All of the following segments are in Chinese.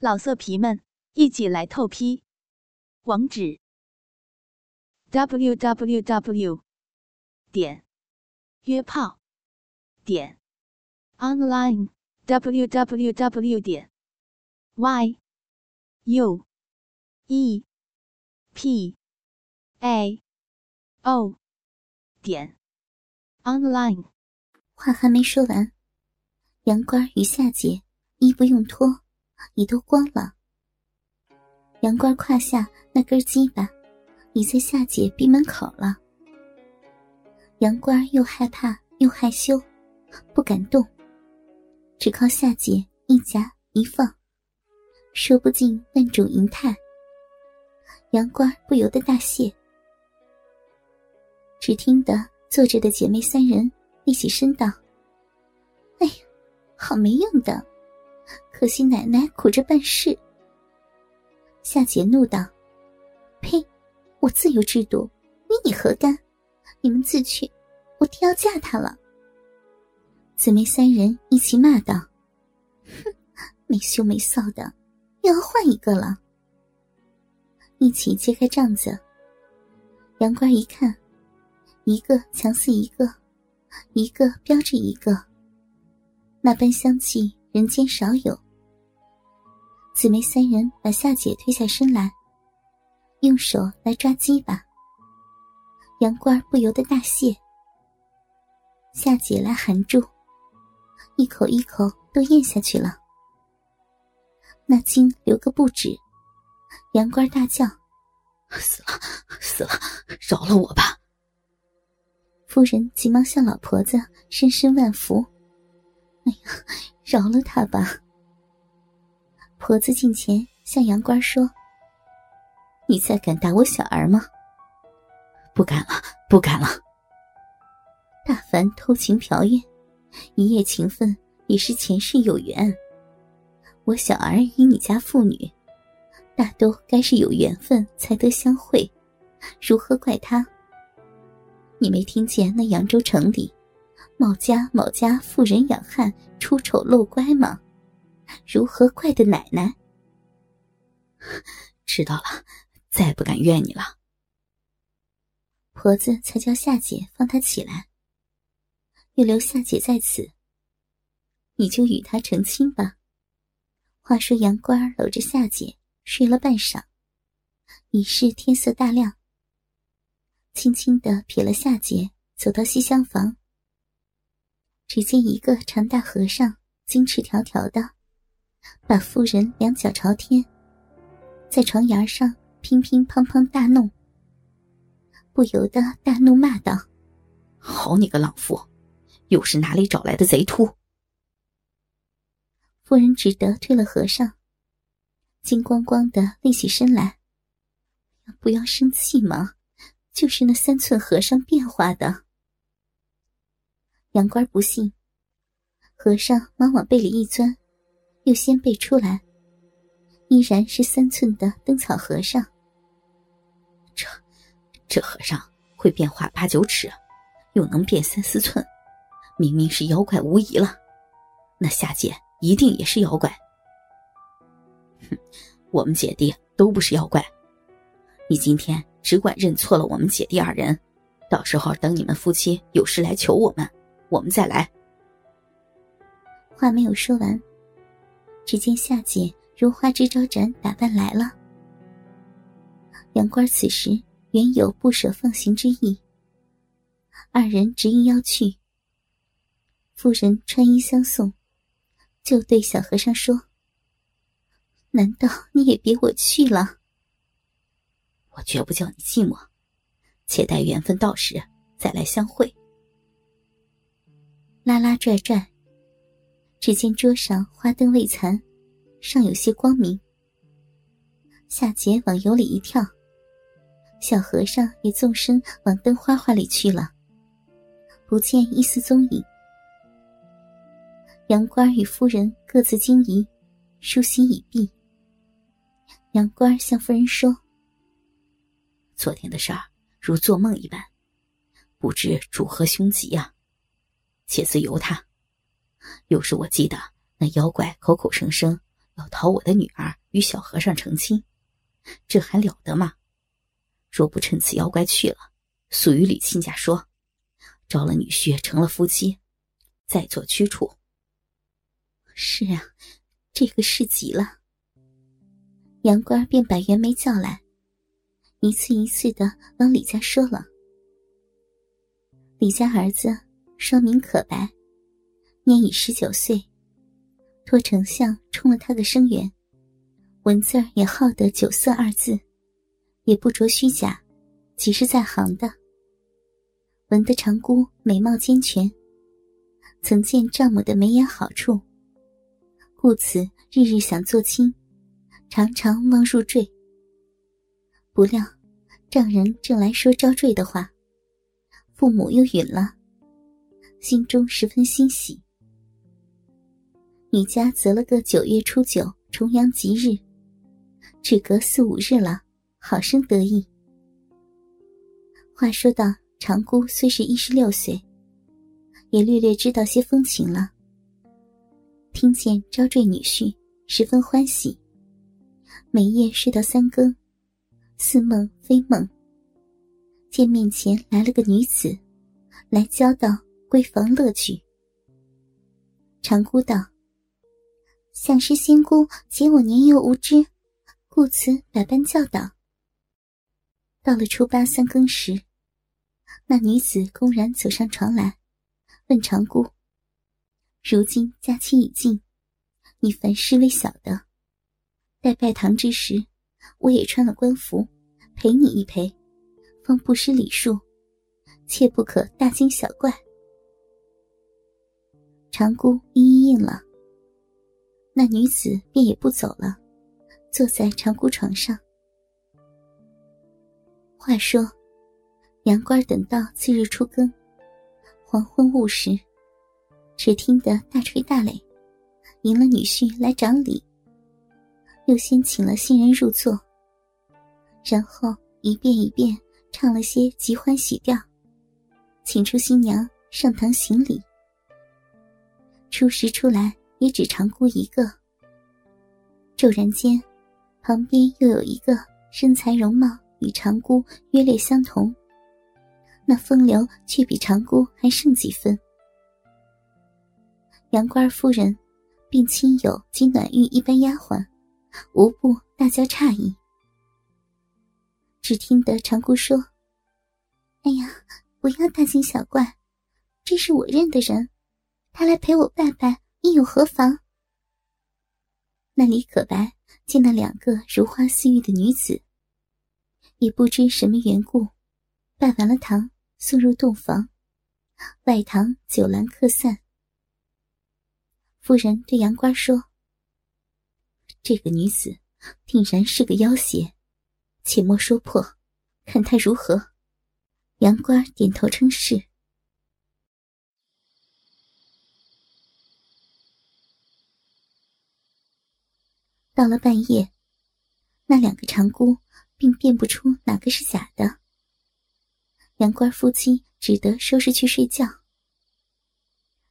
老色皮们，一起来透批！网址：w w w 点约炮点 online w w w 点 y u e p a o 点 online。话还没说完，杨官与夏姐衣不用脱。你都光了。杨官胯下那根鸡巴已在夏姐闭门口了。杨官又害怕又害羞，不敢动，只靠夏姐一夹一放，说不尽万种淫态。杨官不由得大谢。只听得坐着的姐妹三人立起身道：“哎呀，好没用的！”可惜奶奶苦着办事。夏姐怒道：“呸！我自有制度，与你何干？你们自去，我爹要嫁他了。”姊妹三人一起骂道：“哼，没羞没臊的，又要换一个了。”一起揭开帐子。杨官一看，一个强似一个，一个标着一个，那般香气。人间少有。姊妹三人把夏姐推下身来，用手来抓鸡巴。杨官不由得大谢。夏姐来含住，一口一口都咽下去了。那精流个不止。杨官大叫：“死了，死了！饶了我吧！”夫人急忙向老婆子深深万福。哎呀！饶了他吧。婆子近前向杨官说：“你再敢打我小儿吗？”“不敢了，不敢了。”大凡偷情嫖艳，一夜情分也是前世有缘。我小儿与你家妇女，大都该是有缘分才得相会，如何怪他？你没听见那扬州城里？某家某家妇人养汉，出丑露乖吗？如何怪的奶奶？知道了，再不敢怨你了。婆子才叫夏姐放他起来，又留夏姐在此。你就与他成亲吧。话说杨官搂着夏姐睡了半晌，已是天色大亮，轻轻的撇了夏姐，走到西厢房。只见一个长大和尚，金翅条条的，把妇人两脚朝天，在床沿上乒乒乓乓大弄，不由得大怒骂道：“好你个浪妇，又是哪里找来的贼秃？”夫人只得推了和尚，金光光的立起身来：“不要生气嘛，就是那三寸和尚变化的。”杨官不信，和尚忙往被里一钻，又先被出来，依然是三寸的灯草和尚。这，这和尚会变化八九尺，又能变三四寸，明明是妖怪无疑了。那夏姐一定也是妖怪。哼，我们姐弟都不是妖怪，你今天只管认错了我们姐弟二人，到时候等你们夫妻有事来求我们。我们再来。话没有说完，只见夏姐如花枝招展打扮来了。杨官此时原有不舍放行之意，二人执意要去。妇人穿衣相送，就对小和尚说：“难道你也别我去了？我绝不叫你寂寞，且待缘分到时再来相会。”拉拉拽拽，只见桌上花灯未残，尚有些光明。夏桀往油里一跳，小和尚也纵身往灯花花里去了，不见一丝踪影。杨官与夫人各自惊疑，舒心已毕。杨官向夫人说：“昨天的事儿如做梦一般，不知主何凶吉呀？”且自由他。又是我记得那妖怪口口声声要讨我的女儿与小和尚成亲，这还了得吗？若不趁此妖怪去了，速与李亲家说，招了女婿成了夫妻，再做驱除。是啊，这个是急了。杨官便把袁梅叫来，一次一次的往李家说了。李家儿子双名可白，年已十九岁，托丞相充了他个生员，文字也好得酒色二字，也不着虚假，即是在行的。闻得长姑美貌兼全，曾见丈母的眉眼好处，故此日日想做亲，常常望入赘。不料丈人正来说招赘的话。父母又允了，心中十分欣喜。女家择了个九月初九重阳吉日，只隔四五日了，好生得意。话说到长姑虽是一十六岁，也略略知道些风情了。听见招赘女婿，十分欢喜，每夜睡到三更，似梦非梦。见面前来了个女子，来交道闺房乐趣。长姑道：“想是仙姑见我年幼无知，故此百般教导。”到了初八三更时，那女子公然走上床来，问长姑：“如今假期已尽，你凡事未晓得，待拜堂之时，我也穿了官服，陪你一陪。”方不失礼数，切不可大惊小怪。长姑一一应了，那女子便也不走了，坐在长姑床上。话说，杨官等到次日初更，黄昏午时，只听得大吹大擂，迎了女婿来掌礼，又先请了新人入座，然后一遍一遍。唱了些极欢喜调，请出新娘上堂行礼。初时出来也只长姑一个。骤然间，旁边又有一个身材容貌与长姑约略相同，那风流却比长姑还胜几分。杨官夫人，并亲友及暖玉一般丫鬟，无不大叫诧异。只听得长姑说：“哎呀，不要大惊小怪，这是我认的人，他来陪我拜拜，又有何妨？”那李可白见那两个如花似玉的女子，也不知什么缘故，拜完了堂，送入洞房，外堂酒阑客散。夫人对杨官说：“这个女子定然是个妖邪。”且莫说破，看她如何。杨官点头称是。到了半夜，那两个长姑并辨不出哪个是假的。杨官夫妻只得收拾去睡觉，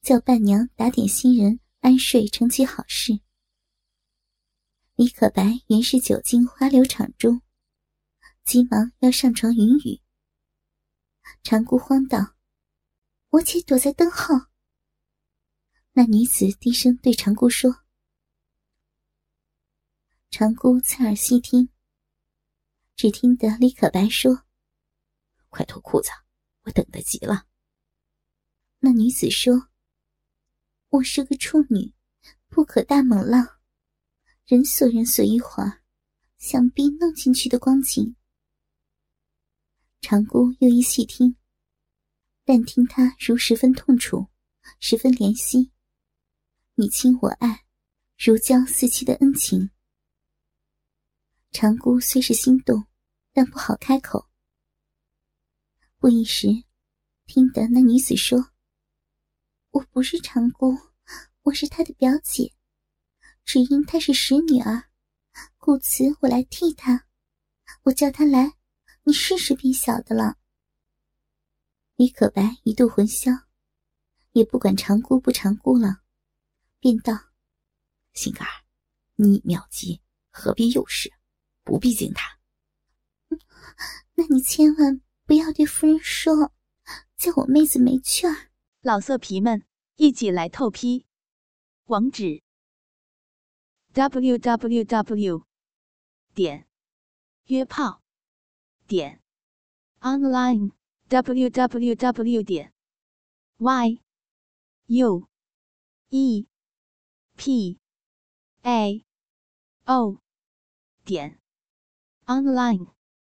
叫伴娘打点新人安睡，成其好事。李可白原是久经花柳场中。急忙要上床云雨，长姑慌道：“我且躲在灯后。”那女子低声对长姑说：“长姑侧耳细听，只听得李可白说：‘快脱裤子，我等得急了。’那女子说：‘我是个处女，不可大猛浪，人所人所一会儿，想必弄进去的光景。’”长姑又一细听，但听他如十分痛楚，十分怜惜，你亲我爱，如胶似漆的恩情。长姑虽是心动，但不好开口。不一时，听得那女子说：“我不是长姑，我是她的表姐，只因她是使女儿，故此我来替她。我叫她来。”你试试便晓得了。李可白一度魂消，也不管长姑不长姑了，便道：“心肝儿，你妙计，何必诱使？不必惊他。那你千万不要对夫人说，叫我妹子没趣儿。老色皮们，一起来透批！网址：w w w 点约炮点 online w w w 点 y u e p a o 点 online。